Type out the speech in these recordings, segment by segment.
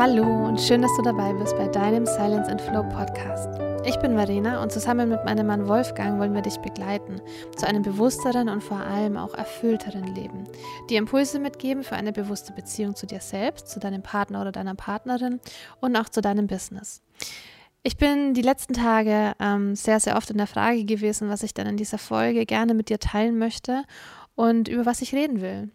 Hallo und schön, dass du dabei bist bei deinem Silence and Flow Podcast. Ich bin Marina und zusammen mit meinem Mann Wolfgang wollen wir dich begleiten zu einem bewussteren und vor allem auch erfüllteren Leben. Die Impulse mitgeben für eine bewusste Beziehung zu dir selbst, zu deinem Partner oder deiner Partnerin und auch zu deinem Business. Ich bin die letzten Tage ähm, sehr, sehr oft in der Frage gewesen, was ich dann in dieser Folge gerne mit dir teilen möchte und über was ich reden will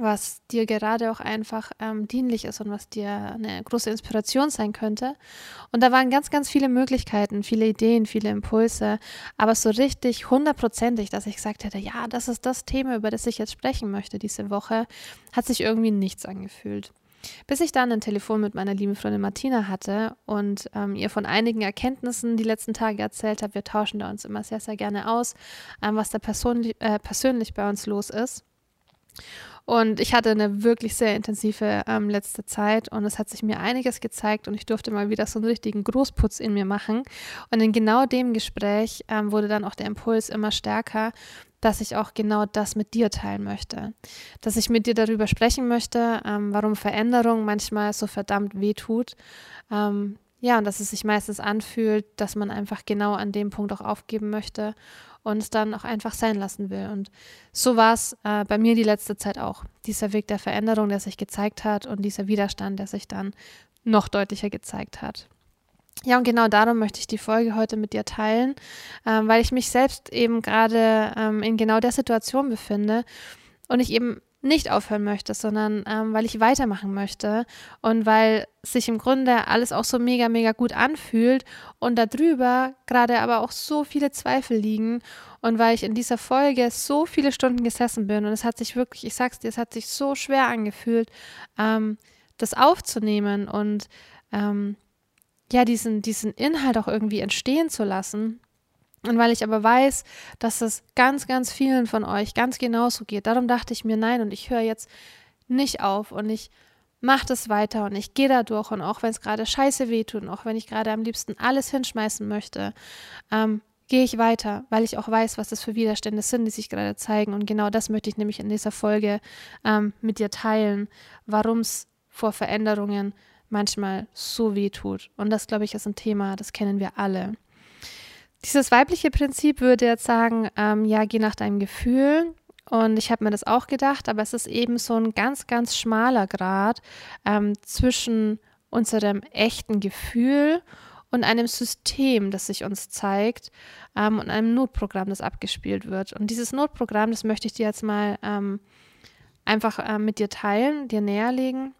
was dir gerade auch einfach ähm, dienlich ist und was dir eine große Inspiration sein könnte. Und da waren ganz, ganz viele Möglichkeiten, viele Ideen, viele Impulse, aber so richtig hundertprozentig, dass ich gesagt hätte, ja, das ist das Thema, über das ich jetzt sprechen möchte diese Woche, hat sich irgendwie nichts angefühlt. Bis ich dann ein Telefon mit meiner lieben Freundin Martina hatte und ähm, ihr von einigen Erkenntnissen die letzten Tage erzählt habe, wir tauschen da uns immer sehr, sehr gerne aus, ähm, was da persönlich, äh, persönlich bei uns los ist. Und ich hatte eine wirklich sehr intensive ähm, letzte Zeit und es hat sich mir einiges gezeigt und ich durfte mal wieder so einen richtigen Großputz in mir machen. Und in genau dem Gespräch ähm, wurde dann auch der Impuls immer stärker, dass ich auch genau das mit dir teilen möchte. Dass ich mit dir darüber sprechen möchte, ähm, warum Veränderung manchmal so verdammt weh tut. Ähm, ja, und dass es sich meistens anfühlt, dass man einfach genau an dem Punkt auch aufgeben möchte und es dann auch einfach sein lassen will. Und so war es äh, bei mir die letzte Zeit auch. Dieser Weg der Veränderung, der sich gezeigt hat und dieser Widerstand, der sich dann noch deutlicher gezeigt hat. Ja, und genau darum möchte ich die Folge heute mit dir teilen, ähm, weil ich mich selbst eben gerade ähm, in genau der Situation befinde und ich eben nicht aufhören möchte, sondern ähm, weil ich weitermachen möchte und weil sich im Grunde alles auch so mega, mega gut anfühlt und darüber gerade aber auch so viele Zweifel liegen und weil ich in dieser Folge so viele Stunden gesessen bin und es hat sich wirklich, ich sag's dir, es hat sich so schwer angefühlt, ähm, das aufzunehmen und ähm, ja, diesen, diesen Inhalt auch irgendwie entstehen zu lassen. Und weil ich aber weiß, dass es ganz, ganz vielen von euch ganz genauso geht, darum dachte ich mir, nein, und ich höre jetzt nicht auf und ich mache das weiter und ich gehe da durch und auch wenn es gerade scheiße wehtut und auch wenn ich gerade am liebsten alles hinschmeißen möchte, ähm, gehe ich weiter, weil ich auch weiß, was das für Widerstände sind, die sich gerade zeigen. Und genau das möchte ich nämlich in dieser Folge ähm, mit dir teilen, warum es vor Veränderungen manchmal so weh tut. Und das, glaube ich, ist ein Thema, das kennen wir alle. Dieses weibliche Prinzip würde jetzt sagen, ähm, ja, geh nach deinem Gefühl. Und ich habe mir das auch gedacht, aber es ist eben so ein ganz, ganz schmaler Grad ähm, zwischen unserem echten Gefühl und einem System, das sich uns zeigt ähm, und einem Notprogramm, das abgespielt wird. Und dieses Notprogramm, das möchte ich dir jetzt mal ähm, einfach äh, mit dir teilen, dir näherlegen,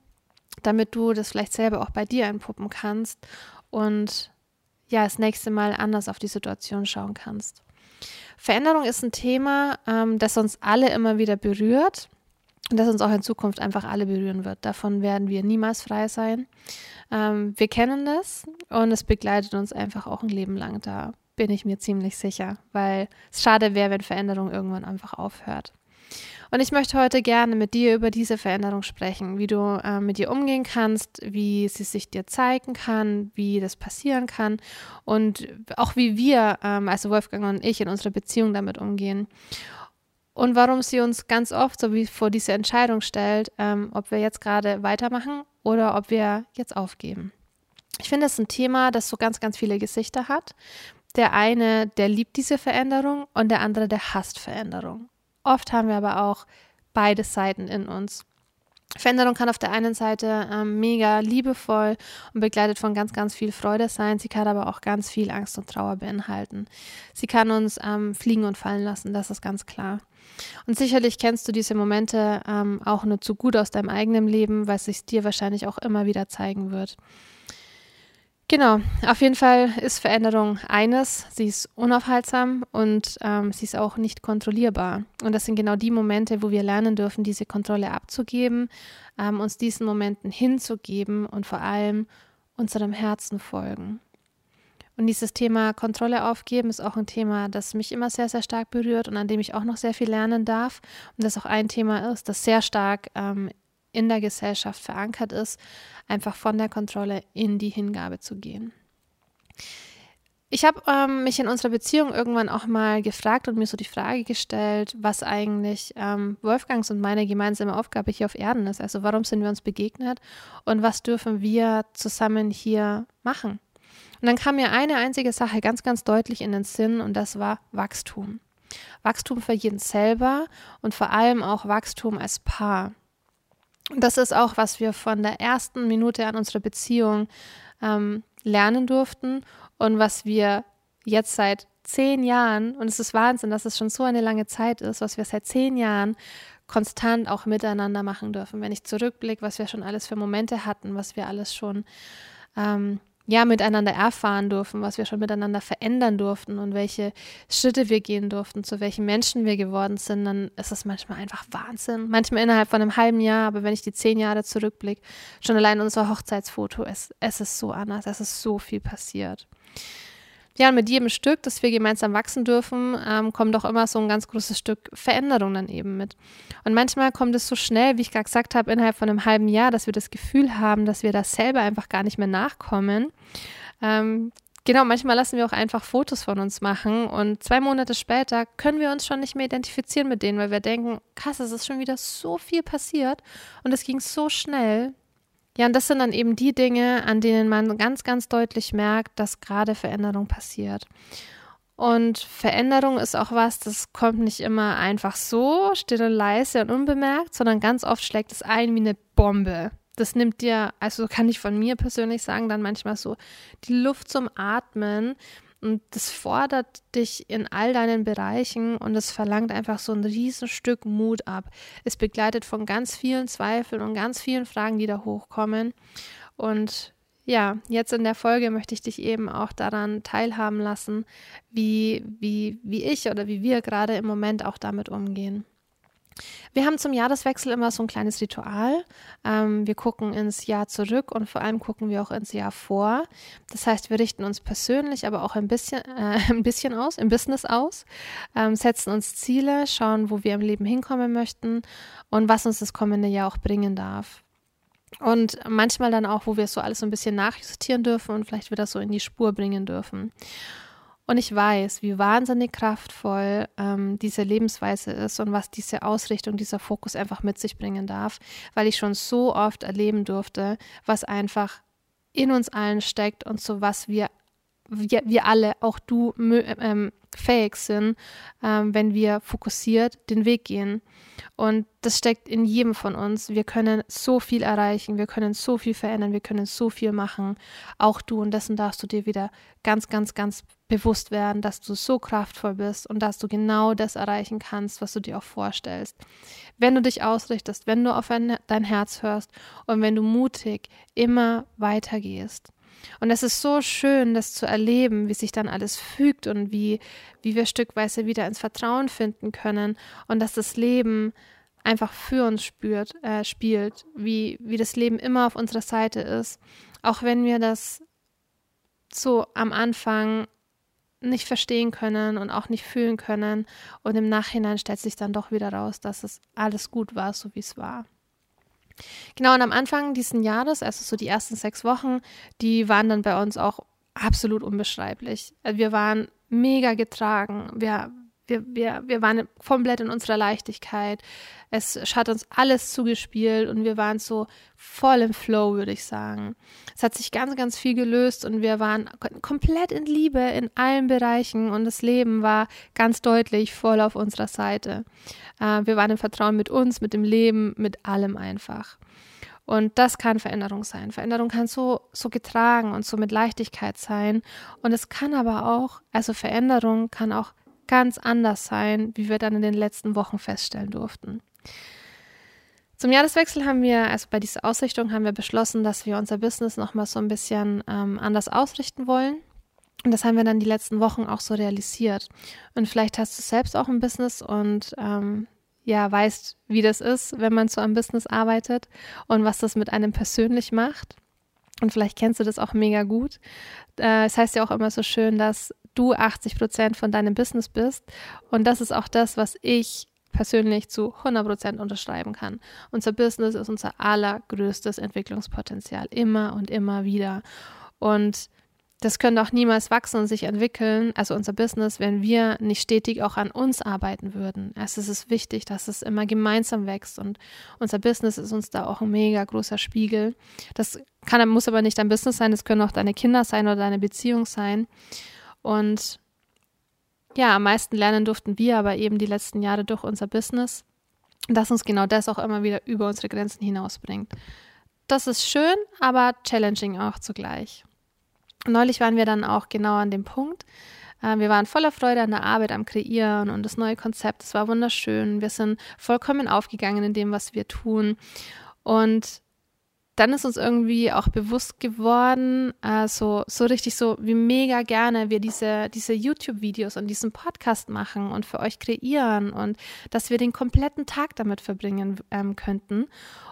damit du das vielleicht selber auch bei dir entpuppen kannst und ja, das nächste Mal anders auf die Situation schauen kannst. Veränderung ist ein Thema, ähm, das uns alle immer wieder berührt und das uns auch in Zukunft einfach alle berühren wird. Davon werden wir niemals frei sein. Ähm, wir kennen das und es begleitet uns einfach auch ein Leben lang. Da bin ich mir ziemlich sicher, weil es schade wäre, wenn Veränderung irgendwann einfach aufhört. Und ich möchte heute gerne mit dir über diese Veränderung sprechen, wie du äh, mit ihr umgehen kannst, wie sie sich dir zeigen kann, wie das passieren kann und auch wie wir, ähm, also Wolfgang und ich, in unserer Beziehung damit umgehen. Und warum sie uns ganz oft so wie vor diese Entscheidung stellt, ähm, ob wir jetzt gerade weitermachen oder ob wir jetzt aufgeben. Ich finde, es ist ein Thema, das so ganz, ganz viele Gesichter hat. Der eine, der liebt diese Veränderung und der andere, der hasst Veränderung. Oft haben wir aber auch beide Seiten in uns. Veränderung kann auf der einen Seite ähm, mega liebevoll und begleitet von ganz, ganz viel Freude sein. Sie kann aber auch ganz viel Angst und Trauer beinhalten. Sie kann uns ähm, fliegen und fallen lassen, das ist ganz klar. Und sicherlich kennst du diese Momente ähm, auch nur zu gut aus deinem eigenen Leben, weil sich dir wahrscheinlich auch immer wieder zeigen wird. Genau, auf jeden Fall ist Veränderung eines, sie ist unaufhaltsam und ähm, sie ist auch nicht kontrollierbar. Und das sind genau die Momente, wo wir lernen dürfen, diese Kontrolle abzugeben, ähm, uns diesen Momenten hinzugeben und vor allem unserem Herzen folgen. Und dieses Thema Kontrolle aufgeben ist auch ein Thema, das mich immer sehr, sehr stark berührt und an dem ich auch noch sehr viel lernen darf. Und das auch ein Thema ist, das sehr stark ähm, in der Gesellschaft verankert ist, einfach von der Kontrolle in die Hingabe zu gehen. ich habe ähm, mich in unserer Beziehung irgendwann auch mal gefragt und mir so die Frage gestellt, was eigentlich ähm, Wolfgangs und meine gemeinsame Aufgabe hier auf Erden ist. Also warum sind wir uns begegnet und was dürfen wir zusammen hier machen? Und dann kam mir eine einzige Sache ganz, ganz deutlich in den Sinn und das war Wachstum. Wachstum für jeden selber und vor allem auch Wachstum als Paar. Das ist auch, was wir von der ersten Minute an unserer Beziehung ähm, lernen durften und was wir jetzt seit zehn Jahren, und es ist Wahnsinn, dass es schon so eine lange Zeit ist, was wir seit zehn Jahren konstant auch miteinander machen dürfen. Wenn ich zurückblicke, was wir schon alles für Momente hatten, was wir alles schon ähm, ja miteinander erfahren durften, was wir schon miteinander verändern durften und welche Schritte wir gehen durften, zu welchen Menschen wir geworden sind, dann ist das manchmal einfach Wahnsinn. Manchmal innerhalb von einem halben Jahr, aber wenn ich die zehn Jahre zurückblicke, schon allein unser Hochzeitsfoto, es, es ist so anders, es ist so viel passiert. Ja, und mit jedem Stück, das wir gemeinsam wachsen dürfen, ähm, kommt auch immer so ein ganz großes Stück Veränderung dann eben mit. Und manchmal kommt es so schnell, wie ich gerade gesagt habe, innerhalb von einem halben Jahr, dass wir das Gefühl haben, dass wir das selber einfach gar nicht mehr nachkommen. Ähm, Genau, manchmal lassen wir auch einfach Fotos von uns machen und zwei Monate später können wir uns schon nicht mehr identifizieren mit denen, weil wir denken, krass, es ist schon wieder so viel passiert und es ging so schnell. Ja, und das sind dann eben die Dinge, an denen man ganz, ganz deutlich merkt, dass gerade Veränderung passiert. Und Veränderung ist auch was, das kommt nicht immer einfach so, still und leise und unbemerkt, sondern ganz oft schlägt es ein wie eine Bombe. Das nimmt dir, also kann ich von mir persönlich sagen, dann manchmal so die Luft zum Atmen, und das fordert dich in all deinen Bereichen und es verlangt einfach so ein Riesenstück Mut ab. Es begleitet von ganz vielen Zweifeln und ganz vielen Fragen, die da hochkommen. Und ja, jetzt in der Folge möchte ich dich eben auch daran teilhaben lassen, wie, wie, wie ich oder wie wir gerade im Moment auch damit umgehen. Wir haben zum Jahreswechsel immer so ein kleines Ritual. Ähm, wir gucken ins Jahr zurück und vor allem gucken wir auch ins Jahr vor. Das heißt, wir richten uns persönlich, aber auch ein bisschen, äh, ein bisschen aus, im Business aus, ähm, setzen uns Ziele, schauen, wo wir im Leben hinkommen möchten und was uns das kommende Jahr auch bringen darf. Und manchmal dann auch, wo wir so alles so ein bisschen nachjustieren dürfen und vielleicht wieder so in die Spur bringen dürfen. Und ich weiß, wie wahnsinnig kraftvoll ähm, diese Lebensweise ist und was diese Ausrichtung, dieser Fokus einfach mit sich bringen darf, weil ich schon so oft erleben durfte, was einfach in uns allen steckt und so was wir, wir, wir alle, auch du, ähm, fähig sind, ähm, wenn wir fokussiert den Weg gehen. Und das steckt in jedem von uns. Wir können so viel erreichen, wir können so viel verändern, wir können so viel machen. Auch du und dessen darfst du dir wieder ganz, ganz, ganz bewusst werden, dass du so kraftvoll bist und dass du genau das erreichen kannst, was du dir auch vorstellst. Wenn du dich ausrichtest, wenn du auf dein Herz hörst und wenn du mutig immer weitergehst. Und es ist so schön, das zu erleben, wie sich dann alles fügt und wie, wie wir stückweise wieder ins Vertrauen finden können und dass das Leben einfach für uns spürt, äh, spielt, wie, wie das Leben immer auf unserer Seite ist. Auch wenn wir das so am Anfang nicht verstehen können und auch nicht fühlen können. Und im Nachhinein stellt sich dann doch wieder raus, dass es alles gut war, so wie es war. Genau, und am Anfang dieses Jahres, also so die ersten sechs Wochen, die waren dann bei uns auch absolut unbeschreiblich. Wir waren mega getragen. Wir, wir, wir, wir waren komplett in unserer Leichtigkeit. Es hat uns alles zugespielt und wir waren so voll im Flow, würde ich sagen. Es hat sich ganz, ganz viel gelöst und wir waren komplett in Liebe in allen Bereichen und das Leben war ganz deutlich voll auf unserer Seite. Äh, wir waren im Vertrauen mit uns, mit dem Leben, mit allem einfach. Und das kann Veränderung sein. Veränderung kann so, so getragen und so mit Leichtigkeit sein. Und es kann aber auch, also Veränderung kann auch ganz anders sein, wie wir dann in den letzten Wochen feststellen durften. Zum Jahreswechsel haben wir, also bei dieser Ausrichtung, haben wir beschlossen, dass wir unser Business nochmal so ein bisschen ähm, anders ausrichten wollen. Und das haben wir dann die letzten Wochen auch so realisiert. Und vielleicht hast du selbst auch ein Business und ähm, ja, weißt, wie das ist, wenn man zu einem Business arbeitet und was das mit einem persönlich macht. Und vielleicht kennst du das auch mega gut. Äh, es heißt ja auch immer so schön, dass du 80 Prozent von deinem Business bist. Und das ist auch das, was ich persönlich zu 100 Prozent unterschreiben kann. Unser Business ist unser allergrößtes Entwicklungspotenzial, immer und immer wieder. Und das könnte auch niemals wachsen und sich entwickeln, also unser Business, wenn wir nicht stetig auch an uns arbeiten würden. Also es ist wichtig, dass es immer gemeinsam wächst und unser Business ist uns da auch ein mega großer Spiegel. Das kann, muss aber nicht dein Business sein, das können auch deine Kinder sein oder deine Beziehung sein. Und ja, am meisten lernen durften wir aber eben die letzten Jahre durch unser Business, dass uns genau das auch immer wieder über unsere Grenzen hinausbringt. Das ist schön, aber challenging auch zugleich. Neulich waren wir dann auch genau an dem Punkt. Äh, wir waren voller Freude an der Arbeit, am Kreieren und das neue Konzept. Es war wunderschön. Wir sind vollkommen aufgegangen in dem, was wir tun. Und dann ist uns irgendwie auch bewusst geworden, äh, so, so richtig so, wie mega gerne wir diese, diese YouTube-Videos und diesen Podcast machen und für euch kreieren und dass wir den kompletten Tag damit verbringen ähm, könnten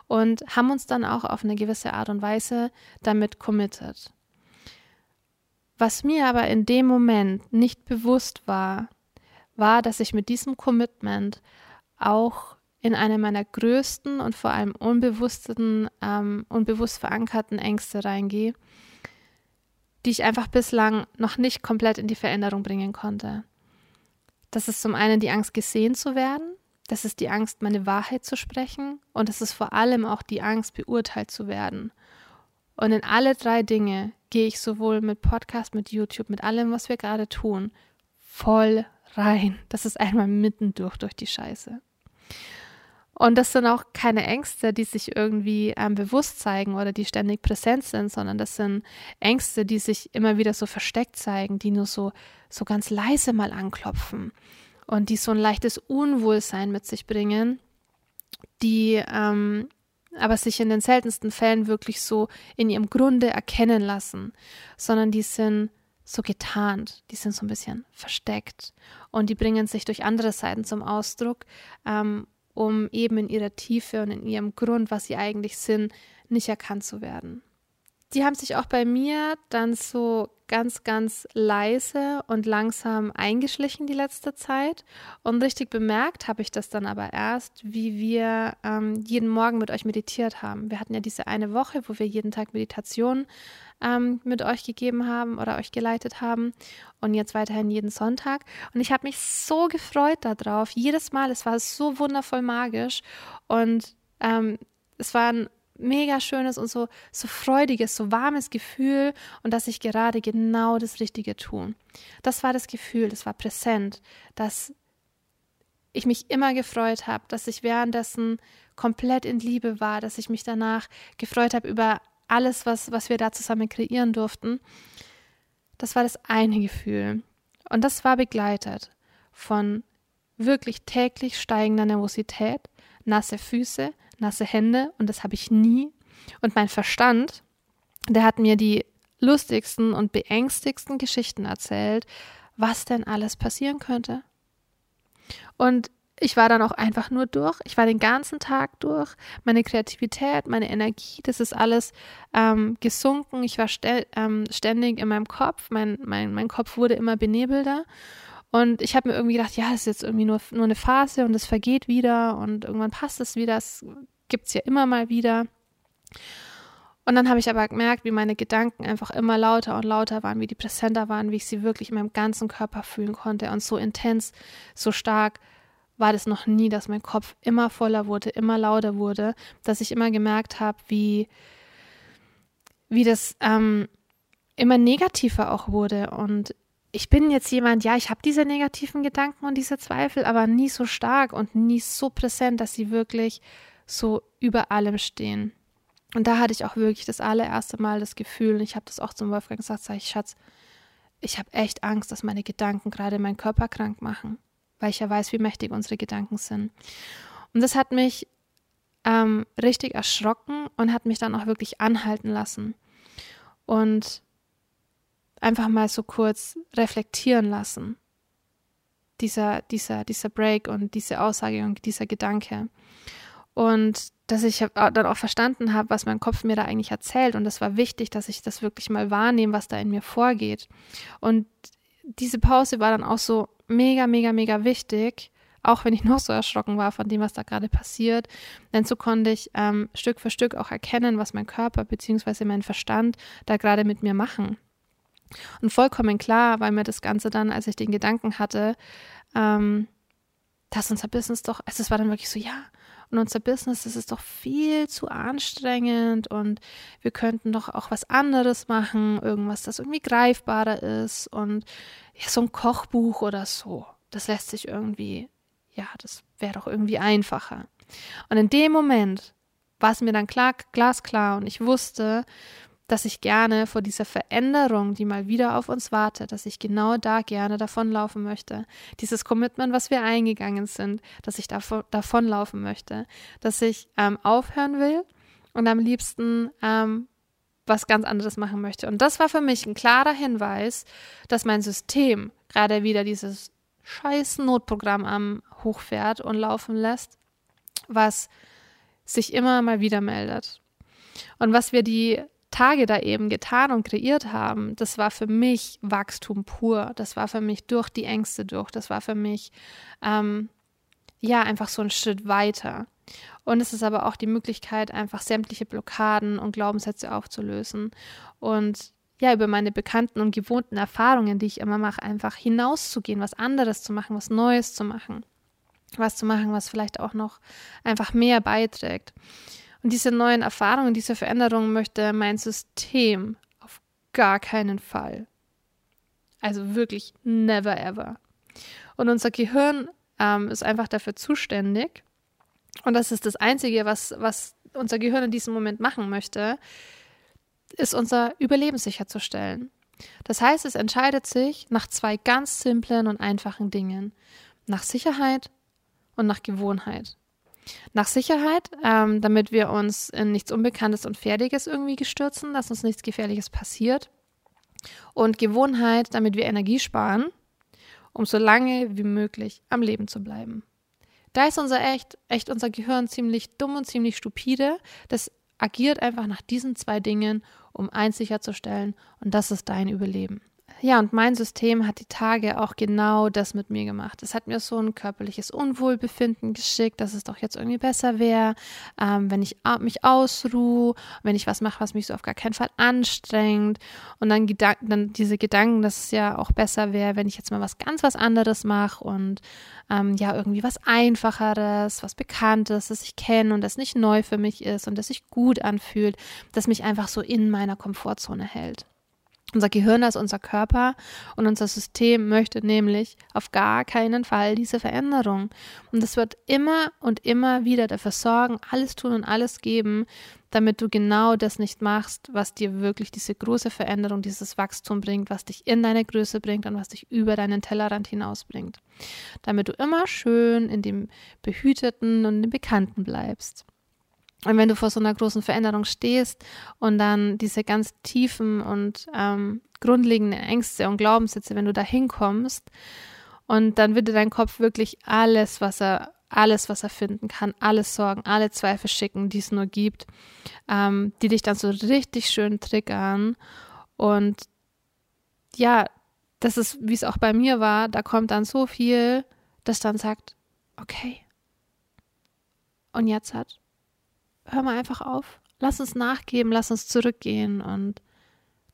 und haben uns dann auch auf eine gewisse Art und Weise damit committed. Was mir aber in dem Moment nicht bewusst war, war, dass ich mit diesem Commitment auch in eine meiner größten und vor allem unbewussten, ähm, unbewusst verankerten Ängste reingehe, die ich einfach bislang noch nicht komplett in die Veränderung bringen konnte. Das ist zum einen die Angst, gesehen zu werden, das ist die Angst, meine Wahrheit zu sprechen und es ist vor allem auch die Angst, beurteilt zu werden. Und in alle drei Dinge gehe ich sowohl mit Podcast, mit YouTube, mit allem, was wir gerade tun, voll rein. Das ist einmal mittendurch durch die Scheiße. Und das sind auch keine Ängste, die sich irgendwie ähm, bewusst zeigen oder die ständig präsent sind, sondern das sind Ängste, die sich immer wieder so versteckt zeigen, die nur so, so ganz leise mal anklopfen und die so ein leichtes Unwohlsein mit sich bringen, die ähm, aber sich in den seltensten Fällen wirklich so in ihrem Grunde erkennen lassen, sondern die sind so getarnt, die sind so ein bisschen versteckt und die bringen sich durch andere Seiten zum Ausdruck, ähm, um eben in ihrer Tiefe und in ihrem Grund, was sie eigentlich sind, nicht erkannt zu werden. Die haben sich auch bei mir dann so ganz, ganz leise und langsam eingeschlichen die letzte Zeit. Und richtig bemerkt habe ich das dann aber erst, wie wir ähm, jeden Morgen mit euch meditiert haben. Wir hatten ja diese eine Woche, wo wir jeden Tag Meditation ähm, mit euch gegeben haben oder euch geleitet haben. Und jetzt weiterhin jeden Sonntag. Und ich habe mich so gefreut darauf. Jedes Mal, es war so wundervoll magisch. Und ähm, es waren mega schönes und so, so freudiges, so warmes Gefühl und dass ich gerade genau das Richtige tue. Das war das Gefühl, das war präsent, dass ich mich immer gefreut habe, dass ich währenddessen komplett in Liebe war, dass ich mich danach gefreut habe über alles, was, was wir da zusammen kreieren durften. Das war das eine Gefühl. Und das war begleitet von wirklich täglich steigender Nervosität, nasse Füße, nasse Hände und das habe ich nie. Und mein Verstand, der hat mir die lustigsten und beängstigsten Geschichten erzählt, was denn alles passieren könnte. Und ich war dann auch einfach nur durch. Ich war den ganzen Tag durch. Meine Kreativität, meine Energie, das ist alles ähm, gesunken. Ich war ähm, ständig in meinem Kopf. Mein, mein, mein Kopf wurde immer benebelter. Und ich habe mir irgendwie gedacht, ja, das ist jetzt irgendwie nur, nur eine Phase und es vergeht wieder und irgendwann passt es wieder. Es gibt es ja immer mal wieder. Und dann habe ich aber gemerkt, wie meine Gedanken einfach immer lauter und lauter waren, wie die präsenter waren, wie ich sie wirklich in meinem ganzen Körper fühlen konnte. Und so intens, so stark war das noch nie, dass mein Kopf immer voller wurde, immer lauter wurde, dass ich immer gemerkt habe, wie, wie das ähm, immer negativer auch wurde. Und ich bin jetzt jemand, ja, ich habe diese negativen Gedanken und diese Zweifel, aber nie so stark und nie so präsent, dass sie wirklich so über allem stehen. Und da hatte ich auch wirklich das allererste Mal das Gefühl, und ich habe das auch zum Wolfgang gesagt, sag ich, Schatz, ich habe echt Angst, dass meine Gedanken gerade meinen Körper krank machen, weil ich ja weiß, wie mächtig unsere Gedanken sind. Und das hat mich ähm, richtig erschrocken und hat mich dann auch wirklich anhalten lassen. Und einfach mal so kurz reflektieren lassen. Dieser, dieser, dieser Break und diese Aussage und dieser Gedanke. Und dass ich dann auch verstanden habe, was mein Kopf mir da eigentlich erzählt. Und das war wichtig, dass ich das wirklich mal wahrnehme, was da in mir vorgeht. Und diese Pause war dann auch so mega, mega, mega wichtig, auch wenn ich noch so erschrocken war von dem, was da gerade passiert. Denn so konnte ich ähm, Stück für Stück auch erkennen, was mein Körper bzw. mein Verstand da gerade mit mir machen. Und vollkommen klar weil mir das Ganze dann, als ich den Gedanken hatte, ähm, dass unser Business doch, also es war dann wirklich so, ja, und unser Business, das ist doch viel zu anstrengend und wir könnten doch auch was anderes machen, irgendwas, das irgendwie greifbarer ist und ja, so ein Kochbuch oder so. Das lässt sich irgendwie, ja, das wäre doch irgendwie einfacher. Und in dem Moment war es mir dann klar, glasklar und ich wusste, dass ich gerne vor dieser Veränderung, die mal wieder auf uns wartet, dass ich genau da gerne davonlaufen möchte. Dieses Commitment, was wir eingegangen sind, dass ich davon, davonlaufen möchte, dass ich ähm, aufhören will und am liebsten ähm, was ganz anderes machen möchte. Und das war für mich ein klarer Hinweis, dass mein System gerade wieder dieses scheiß Notprogramm am hochfährt und laufen lässt, was sich immer mal wieder meldet. Und was wir die Tage da eben getan und kreiert haben, das war für mich Wachstum pur. Das war für mich durch die Ängste durch. Das war für mich ähm, ja einfach so ein Schritt weiter. Und es ist aber auch die Möglichkeit, einfach sämtliche Blockaden und Glaubenssätze aufzulösen und ja, über meine bekannten und gewohnten Erfahrungen, die ich immer mache, einfach hinauszugehen, was anderes zu machen, was Neues zu machen, was zu machen, was vielleicht auch noch einfach mehr beiträgt. Und diese neuen Erfahrungen, diese Veränderungen möchte mein System auf gar keinen Fall. Also wirklich never ever. Und unser Gehirn ähm, ist einfach dafür zuständig. Und das ist das Einzige, was, was unser Gehirn in diesem Moment machen möchte, ist unser Überleben sicherzustellen. Das heißt, es entscheidet sich nach zwei ganz simplen und einfachen Dingen. Nach Sicherheit und nach Gewohnheit. Nach Sicherheit, ähm, damit wir uns in nichts Unbekanntes und Fertiges irgendwie gestürzen, dass uns nichts Gefährliches passiert. Und Gewohnheit, damit wir Energie sparen, um so lange wie möglich am Leben zu bleiben. Da ist unser echt, echt unser Gehirn ziemlich dumm und ziemlich stupide. Das agiert einfach nach diesen zwei Dingen, um eins sicherzustellen, und das ist dein Überleben. Ja, und mein System hat die Tage auch genau das mit mir gemacht. Es hat mir so ein körperliches Unwohlbefinden geschickt, dass es doch jetzt irgendwie besser wäre, ähm, wenn ich mich ausruhe, wenn ich was mache, was mich so auf gar keinen Fall anstrengt. Und dann, dann diese Gedanken, dass es ja auch besser wäre, wenn ich jetzt mal was ganz was anderes mache und ähm, ja, irgendwie was Einfacheres, was Bekanntes, das ich kenne und das nicht neu für mich ist und das sich gut anfühlt, das mich einfach so in meiner Komfortzone hält. Unser Gehirn ist unser Körper und unser System möchte nämlich auf gar keinen Fall diese Veränderung. Und es wird immer und immer wieder dafür sorgen, alles tun und alles geben, damit du genau das nicht machst, was dir wirklich diese große Veränderung, dieses Wachstum bringt, was dich in deine Größe bringt und was dich über deinen Tellerrand hinausbringt. Damit du immer schön in dem Behüteten und dem Bekannten bleibst. Und wenn du vor so einer großen Veränderung stehst und dann diese ganz tiefen und ähm, grundlegenden Ängste und Glaubenssätze, wenn du da hinkommst, und dann würde dein Kopf wirklich alles, was er, alles, was er finden kann, alles Sorgen, alle Zweifel schicken, die es nur gibt, ähm, die dich dann so richtig schön triggern. Und ja, das ist, wie es auch bei mir war, da kommt dann so viel, das dann sagt, okay. Und jetzt hat hör mal einfach auf. Lass uns nachgeben, lass uns zurückgehen und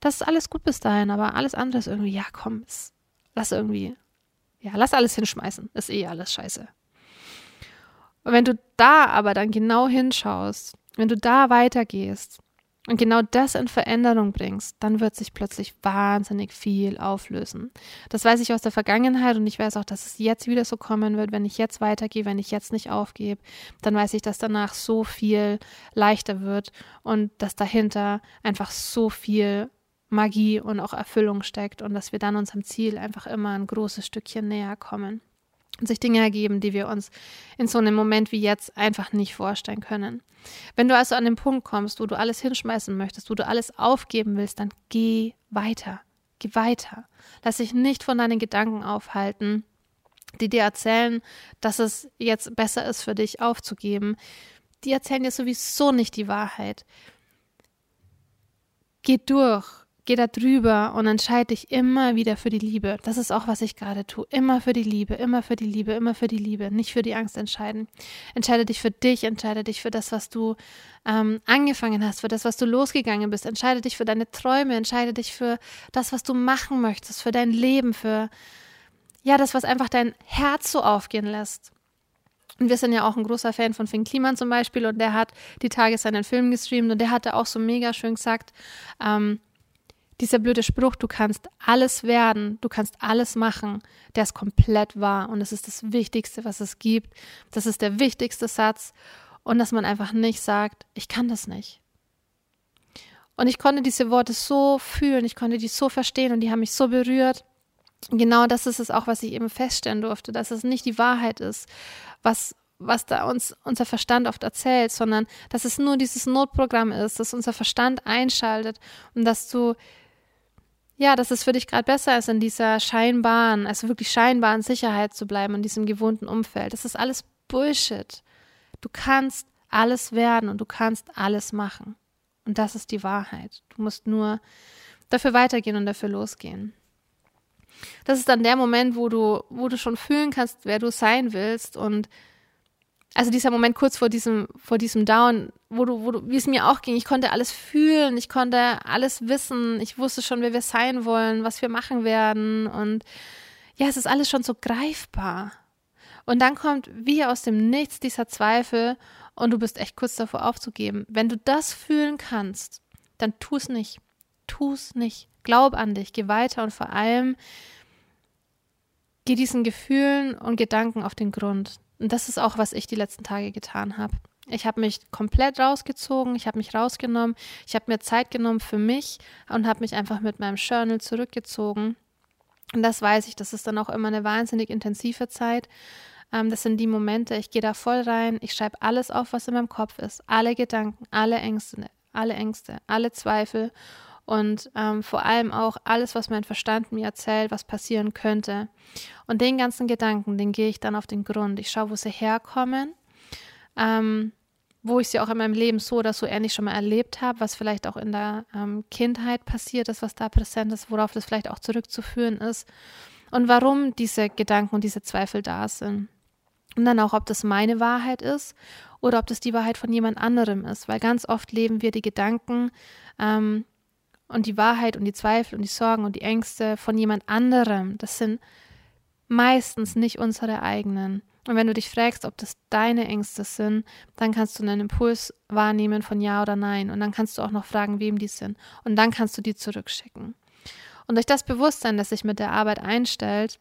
das ist alles gut bis dahin, aber alles andere ist irgendwie, ja, komm, ist, lass irgendwie, ja, lass alles hinschmeißen, ist eh alles scheiße. Und wenn du da aber dann genau hinschaust, wenn du da weitergehst und genau das in Veränderung bringst, dann wird sich plötzlich wahnsinnig viel auflösen. Das weiß ich aus der Vergangenheit und ich weiß auch, dass es jetzt wieder so kommen wird, wenn ich jetzt weitergehe, wenn ich jetzt nicht aufgebe, dann weiß ich, dass danach so viel leichter wird und dass dahinter einfach so viel Magie und auch Erfüllung steckt und dass wir dann unserem Ziel einfach immer ein großes Stückchen näher kommen sich Dinge ergeben, die wir uns in so einem Moment wie jetzt einfach nicht vorstellen können. Wenn du also an den Punkt kommst, wo du alles hinschmeißen möchtest, wo du alles aufgeben willst, dann geh weiter. Geh weiter. Lass dich nicht von deinen Gedanken aufhalten, die dir erzählen, dass es jetzt besser ist für dich aufzugeben. Die erzählen dir sowieso nicht die Wahrheit. Geh durch. Geh da drüber und entscheide dich immer wieder für die Liebe. Das ist auch, was ich gerade tue. Immer für die Liebe, immer für die Liebe, immer für die Liebe. Nicht für die Angst entscheiden. Entscheide dich für dich, entscheide dich für das, was du ähm, angefangen hast, für das, was du losgegangen bist. Entscheide dich für deine Träume, entscheide dich für das, was du machen möchtest, für dein Leben, für ja, das, was einfach dein Herz so aufgehen lässt. Und wir sind ja auch ein großer Fan von Finn Kliman zum Beispiel und der hat die Tage seinen Film gestreamt und der hatte auch so mega schön gesagt, ähm, dieser blöde Spruch, du kannst alles werden, du kannst alles machen, der ist komplett wahr und es ist das Wichtigste, was es gibt. Das ist der wichtigste Satz und dass man einfach nicht sagt, ich kann das nicht. Und ich konnte diese Worte so fühlen, ich konnte die so verstehen und die haben mich so berührt. Genau das ist es auch, was ich eben feststellen durfte, dass es nicht die Wahrheit ist, was was da uns unser Verstand oft erzählt, sondern dass es nur dieses Notprogramm ist, das unser Verstand einschaltet und dass du ja, dass es für dich gerade besser ist, in dieser scheinbaren, also wirklich scheinbaren Sicherheit zu bleiben, in diesem gewohnten Umfeld. Das ist alles Bullshit. Du kannst alles werden und du kannst alles machen. Und das ist die Wahrheit. Du musst nur dafür weitergehen und dafür losgehen. Das ist dann der Moment, wo du, wo du schon fühlen kannst, wer du sein willst und also dieser Moment kurz vor diesem, vor diesem Down, wo du, wo du, wie es mir auch ging, ich konnte alles fühlen, ich konnte alles wissen, ich wusste schon, wer wir sein wollen, was wir machen werden und ja, es ist alles schon so greifbar. Und dann kommt wie aus dem Nichts dieser Zweifel und du bist echt kurz davor aufzugeben. Wenn du das fühlen kannst, dann tu es nicht. Tu es nicht. Glaub an dich, geh weiter und vor allem geh diesen Gefühlen und Gedanken auf den Grund. Und das ist auch, was ich die letzten Tage getan habe. Ich habe mich komplett rausgezogen, ich habe mich rausgenommen, ich habe mir Zeit genommen für mich und habe mich einfach mit meinem Journal zurückgezogen. Und das weiß ich, das ist dann auch immer eine wahnsinnig intensive Zeit. Ähm, das sind die Momente, ich gehe da voll rein, ich schreibe alles auf, was in meinem Kopf ist, alle Gedanken, alle Ängste, alle Ängste, alle Zweifel und ähm, vor allem auch alles, was mein Verstand mir erzählt, was passieren könnte. Und den ganzen Gedanken, den gehe ich dann auf den Grund. Ich schaue, wo sie herkommen, ähm, wo ich sie auch in meinem Leben so oder so ähnlich schon mal erlebt habe, was vielleicht auch in der ähm, Kindheit passiert ist, was da präsent ist, worauf das vielleicht auch zurückzuführen ist und warum diese Gedanken und diese Zweifel da sind. Und dann auch, ob das meine Wahrheit ist oder ob das die Wahrheit von jemand anderem ist, weil ganz oft leben wir die Gedanken ähm, und die Wahrheit und die Zweifel und die Sorgen und die Ängste von jemand anderem. Das sind meistens nicht unsere eigenen. Und wenn du dich fragst, ob das deine Ängste sind, dann kannst du einen Impuls wahrnehmen von Ja oder Nein. Und dann kannst du auch noch fragen, wem die sind. Und dann kannst du die zurückschicken. Und durch das Bewusstsein, das sich mit der Arbeit einstellt,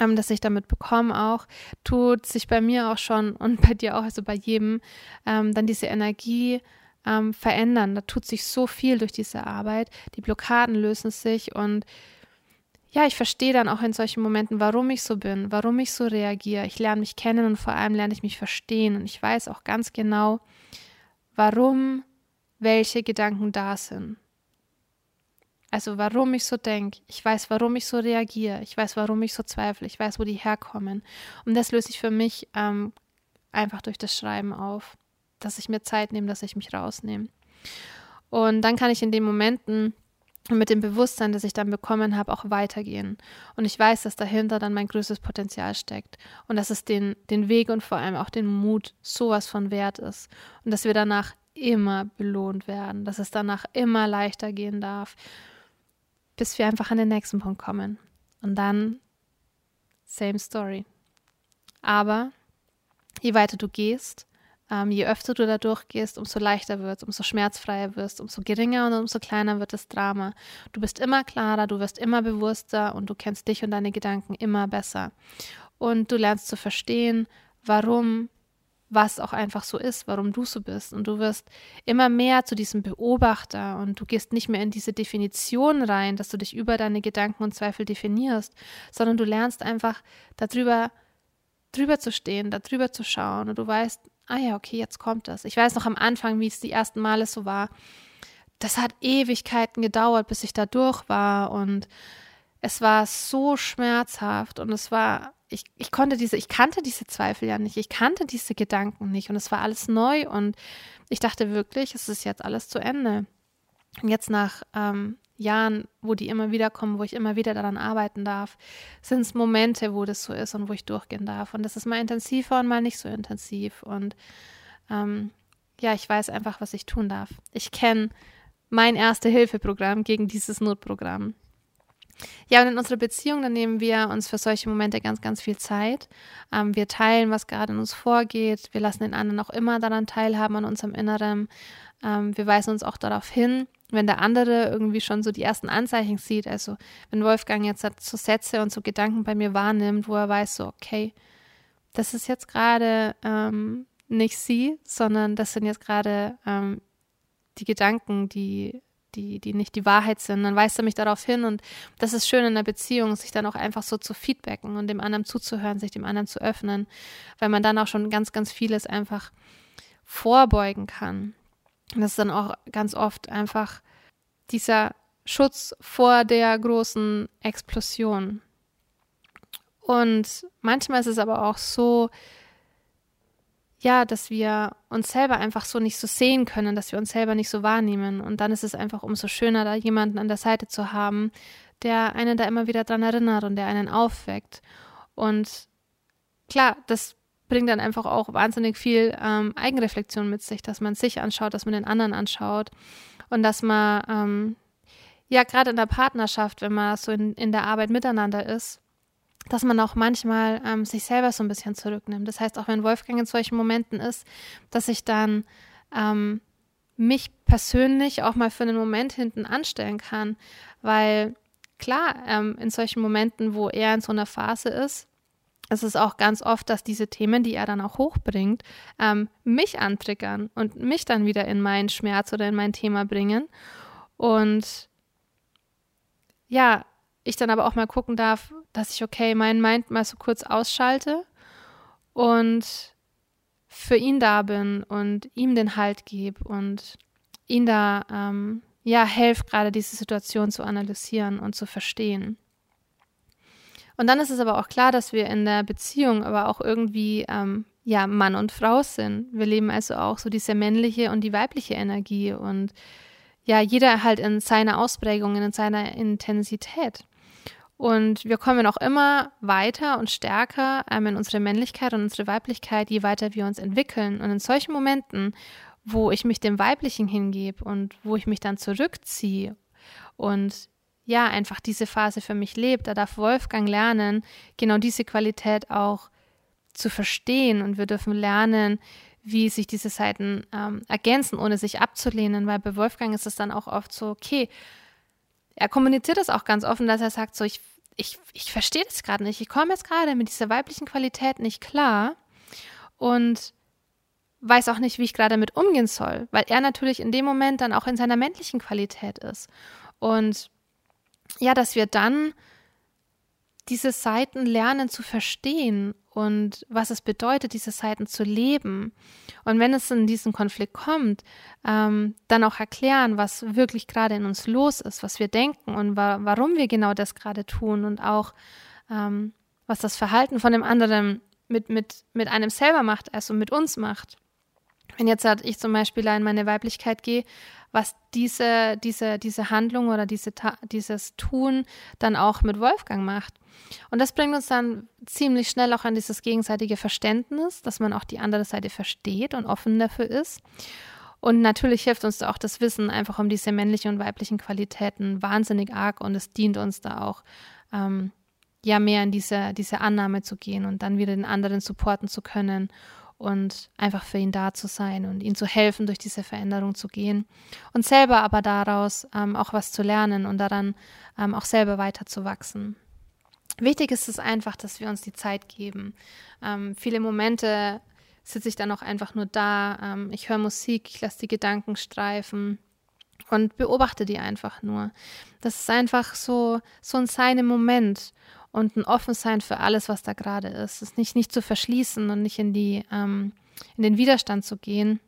ähm, das ich damit bekomme auch, tut sich bei mir auch schon und bei dir auch, also bei jedem, ähm, dann diese Energie ähm, verändern. Da tut sich so viel durch diese Arbeit. Die Blockaden lösen sich und ja, ich verstehe dann auch in solchen Momenten, warum ich so bin, warum ich so reagiere. Ich lerne mich kennen und vor allem lerne ich mich verstehen und ich weiß auch ganz genau, warum welche Gedanken da sind. Also warum ich so denke, ich weiß, warum ich so reagiere, ich weiß, warum ich so zweifle, ich weiß, wo die herkommen. Und das löse ich für mich ähm, einfach durch das Schreiben auf dass ich mir Zeit nehme, dass ich mich rausnehme. Und dann kann ich in den Momenten mit dem Bewusstsein, das ich dann bekommen habe, auch weitergehen. Und ich weiß, dass dahinter dann mein größtes Potenzial steckt und dass es den, den Weg und vor allem auch den Mut sowas von wert ist. Und dass wir danach immer belohnt werden, dass es danach immer leichter gehen darf, bis wir einfach an den nächsten Punkt kommen. Und dann same story. Aber je weiter du gehst, ähm, je öfter du da durchgehst, umso leichter wird es, umso schmerzfreier wirst, umso geringer und umso kleiner wird das Drama. Du bist immer klarer, du wirst immer bewusster und du kennst dich und deine Gedanken immer besser. Und du lernst zu verstehen, warum was auch einfach so ist, warum du so bist. Und du wirst immer mehr zu diesem Beobachter und du gehst nicht mehr in diese Definition rein, dass du dich über deine Gedanken und Zweifel definierst, sondern du lernst einfach darüber drüber zu stehen, darüber zu schauen und du weißt, ah ja, okay, jetzt kommt das. Ich weiß noch am Anfang, wie es die ersten Male so war. Das hat Ewigkeiten gedauert, bis ich da durch war und es war so schmerzhaft und es war, ich, ich konnte diese, ich kannte diese Zweifel ja nicht, ich kannte diese Gedanken nicht und es war alles neu und ich dachte wirklich, es ist jetzt alles zu Ende. Und jetzt nach ähm, Jahren, wo die immer wieder kommen, wo ich immer wieder daran arbeiten darf, sind es Momente, wo das so ist und wo ich durchgehen darf. Und das ist mal intensiver und mal nicht so intensiv. Und ähm, ja, ich weiß einfach, was ich tun darf. Ich kenne mein Erste-Hilfe-Programm gegen dieses Notprogramm. Ja, und in unserer Beziehung, dann nehmen wir uns für solche Momente ganz, ganz viel Zeit. Ähm, wir teilen, was gerade in uns vorgeht. Wir lassen den anderen auch immer daran teilhaben, an unserem Inneren. Ähm, wir weisen uns auch darauf hin, wenn der andere irgendwie schon so die ersten Anzeichen sieht. Also, wenn Wolfgang jetzt so Sätze und so Gedanken bei mir wahrnimmt, wo er weiß, so, okay, das ist jetzt gerade ähm, nicht sie, sondern das sind jetzt gerade ähm, die Gedanken, die die, die nicht die Wahrheit sind, dann weist er mich darauf hin und das ist schön in der Beziehung, sich dann auch einfach so zu feedbacken und dem anderen zuzuhören, sich dem anderen zu öffnen, weil man dann auch schon ganz, ganz vieles einfach vorbeugen kann. Das ist dann auch ganz oft einfach dieser Schutz vor der großen Explosion. Und manchmal ist es aber auch so, ja, dass wir uns selber einfach so nicht so sehen können, dass wir uns selber nicht so wahrnehmen. Und dann ist es einfach umso schöner, da jemanden an der Seite zu haben, der einen da immer wieder dran erinnert und der einen aufweckt. Und klar, das bringt dann einfach auch wahnsinnig viel ähm, Eigenreflexion mit sich, dass man sich anschaut, dass man den anderen anschaut und dass man, ähm, ja, gerade in der Partnerschaft, wenn man so in, in der Arbeit miteinander ist, dass man auch manchmal ähm, sich selber so ein bisschen zurücknimmt. Das heißt, auch wenn Wolfgang in solchen Momenten ist, dass ich dann ähm, mich persönlich auch mal für einen Moment hinten anstellen kann, weil klar, ähm, in solchen Momenten, wo er in so einer Phase ist, es ist auch ganz oft, dass diese Themen, die er dann auch hochbringt, ähm, mich antriggern und mich dann wieder in meinen Schmerz oder in mein Thema bringen. Und ja, ich dann aber auch mal gucken darf, dass ich, okay, meinen Mind mal so kurz ausschalte und für ihn da bin und ihm den Halt gebe und ihn da, ähm, ja, helfe, gerade diese Situation zu analysieren und zu verstehen. Und dann ist es aber auch klar, dass wir in der Beziehung aber auch irgendwie, ähm, ja, Mann und Frau sind. Wir leben also auch so diese männliche und die weibliche Energie und ja, jeder halt in seiner Ausprägung, in seiner Intensität. Und wir kommen auch immer weiter und stärker ähm, in unsere Männlichkeit und unsere Weiblichkeit, je weiter wir uns entwickeln. Und in solchen Momenten, wo ich mich dem Weiblichen hingebe und wo ich mich dann zurückziehe und ja, einfach diese Phase für mich lebt, da darf Wolfgang lernen, genau diese Qualität auch zu verstehen. Und wir dürfen lernen, wie sich diese Seiten ähm, ergänzen, ohne sich abzulehnen, weil bei Wolfgang ist es dann auch oft so, okay, er kommuniziert das auch ganz offen, dass er sagt, so, ich ich, ich verstehe das gerade nicht. Ich komme jetzt gerade mit dieser weiblichen Qualität nicht klar und weiß auch nicht, wie ich gerade damit umgehen soll, weil er natürlich in dem Moment dann auch in seiner männlichen Qualität ist. Und ja, dass wir dann diese Seiten lernen zu verstehen und was es bedeutet, diese Seiten zu leben. Und wenn es in diesen Konflikt kommt, ähm, dann auch erklären, was wirklich gerade in uns los ist, was wir denken und wa warum wir genau das gerade tun und auch ähm, was das Verhalten von dem anderen mit, mit, mit einem selber macht, also mit uns macht. Wenn jetzt halt ich zum Beispiel in meine Weiblichkeit gehe, was diese, diese, diese Handlung oder diese, dieses Tun dann auch mit Wolfgang macht. Und das bringt uns dann ziemlich schnell auch an dieses gegenseitige Verständnis, dass man auch die andere Seite versteht und offen dafür ist. Und natürlich hilft uns da auch das Wissen einfach um diese männlichen und weiblichen Qualitäten wahnsinnig arg und es dient uns da auch, ähm, ja, mehr in diese, diese Annahme zu gehen und dann wieder den anderen supporten zu können und einfach für ihn da zu sein und ihm zu helfen, durch diese Veränderung zu gehen und selber aber daraus ähm, auch was zu lernen und daran ähm, auch selber weiterzuwachsen. Wichtig ist es einfach, dass wir uns die Zeit geben. Ähm, viele Momente sitze ich dann auch einfach nur da, ähm, ich höre Musik, ich lasse die Gedanken streifen und beobachte die einfach nur. Das ist einfach so, so ein seinem Moment und ein Offensein für alles, was da gerade ist. Es nicht, nicht zu verschließen und nicht in, die, ähm, in den Widerstand zu gehen.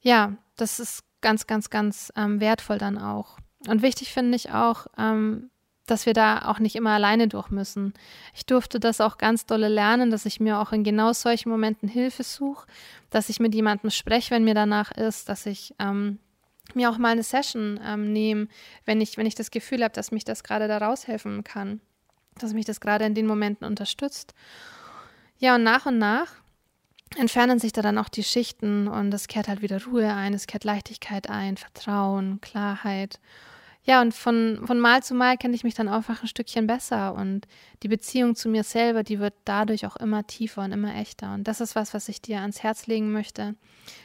Ja, das ist ganz, ganz, ganz ähm, wertvoll dann auch. Und wichtig finde ich auch, ähm, dass wir da auch nicht immer alleine durch müssen. Ich durfte das auch ganz dolle lernen, dass ich mir auch in genau solchen Momenten Hilfe suche, dass ich mit jemandem spreche, wenn mir danach ist, dass ich ähm, mir auch mal eine Session ähm, nehme, wenn ich, wenn ich das Gefühl habe, dass mich das gerade da raushelfen kann, dass mich das gerade in den Momenten unterstützt. Ja, und nach und nach entfernen sich da dann auch die Schichten und es kehrt halt wieder Ruhe ein, es kehrt Leichtigkeit ein, Vertrauen, Klarheit. Ja, und von, von Mal zu Mal kenne ich mich dann einfach ein Stückchen besser und die Beziehung zu mir selber, die wird dadurch auch immer tiefer und immer echter. Und das ist was, was ich dir ans Herz legen möchte,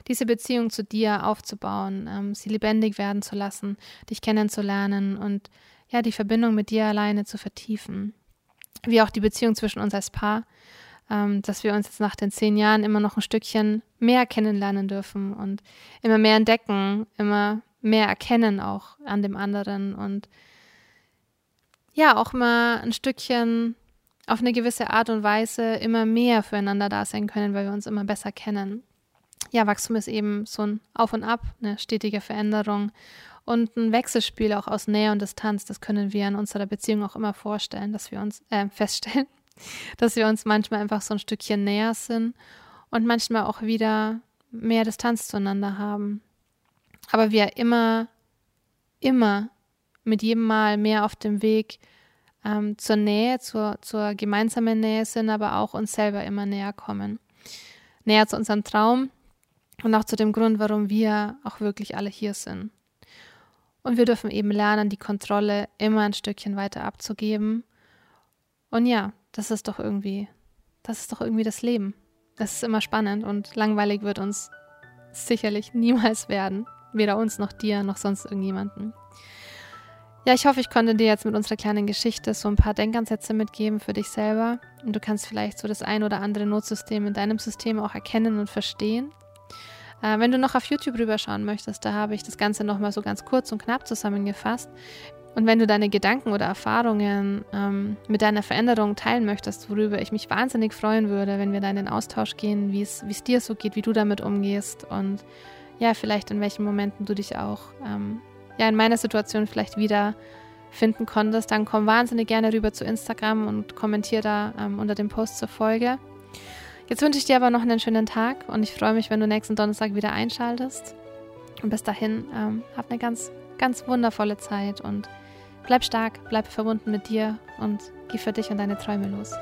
diese Beziehung zu dir aufzubauen, ähm, sie lebendig werden zu lassen, dich kennenzulernen und ja, die Verbindung mit dir alleine zu vertiefen. Wie auch die Beziehung zwischen uns als Paar, ähm, dass wir uns jetzt nach den zehn Jahren immer noch ein Stückchen mehr kennenlernen dürfen und immer mehr entdecken, immer mehr erkennen auch an dem anderen und ja, auch mal ein Stückchen auf eine gewisse Art und Weise immer mehr füreinander da sein können, weil wir uns immer besser kennen. Ja, Wachstum ist eben so ein Auf und Ab, eine stetige Veränderung und ein Wechselspiel auch aus Nähe und Distanz. Das können wir in unserer Beziehung auch immer vorstellen, dass wir uns äh, feststellen, dass wir uns manchmal einfach so ein Stückchen näher sind und manchmal auch wieder mehr Distanz zueinander haben aber wir immer, immer mit jedem Mal mehr auf dem Weg ähm, zur Nähe, zur, zur gemeinsamen Nähe sind, aber auch uns selber immer näher kommen. Näher zu unserem Traum und auch zu dem Grund, warum wir auch wirklich alle hier sind. Und wir dürfen eben lernen, die Kontrolle immer ein Stückchen weiter abzugeben. Und ja, das ist doch irgendwie, das ist doch irgendwie das Leben. Das ist immer spannend und langweilig wird uns sicherlich niemals werden. Weder uns noch dir noch sonst irgendjemanden. Ja, ich hoffe, ich konnte dir jetzt mit unserer kleinen Geschichte so ein paar Denkansätze mitgeben für dich selber. Und du kannst vielleicht so das ein oder andere Notsystem in deinem System auch erkennen und verstehen. Äh, wenn du noch auf YouTube rüberschauen möchtest, da habe ich das Ganze nochmal so ganz kurz und knapp zusammengefasst. Und wenn du deine Gedanken oder Erfahrungen ähm, mit deiner Veränderung teilen möchtest, worüber ich mich wahnsinnig freuen würde, wenn wir da in den Austausch gehen, wie es dir so geht, wie du damit umgehst und ja, vielleicht in welchen Momenten du dich auch ähm, ja, in meiner Situation vielleicht wieder finden konntest, dann komm wahnsinnig gerne rüber zu Instagram und kommentier da ähm, unter dem Post zur Folge. Jetzt wünsche ich dir aber noch einen schönen Tag und ich freue mich, wenn du nächsten Donnerstag wieder einschaltest. Und bis dahin, ähm, hab eine ganz, ganz wundervolle Zeit und bleib stark, bleib verbunden mit dir und geh für dich und deine Träume los.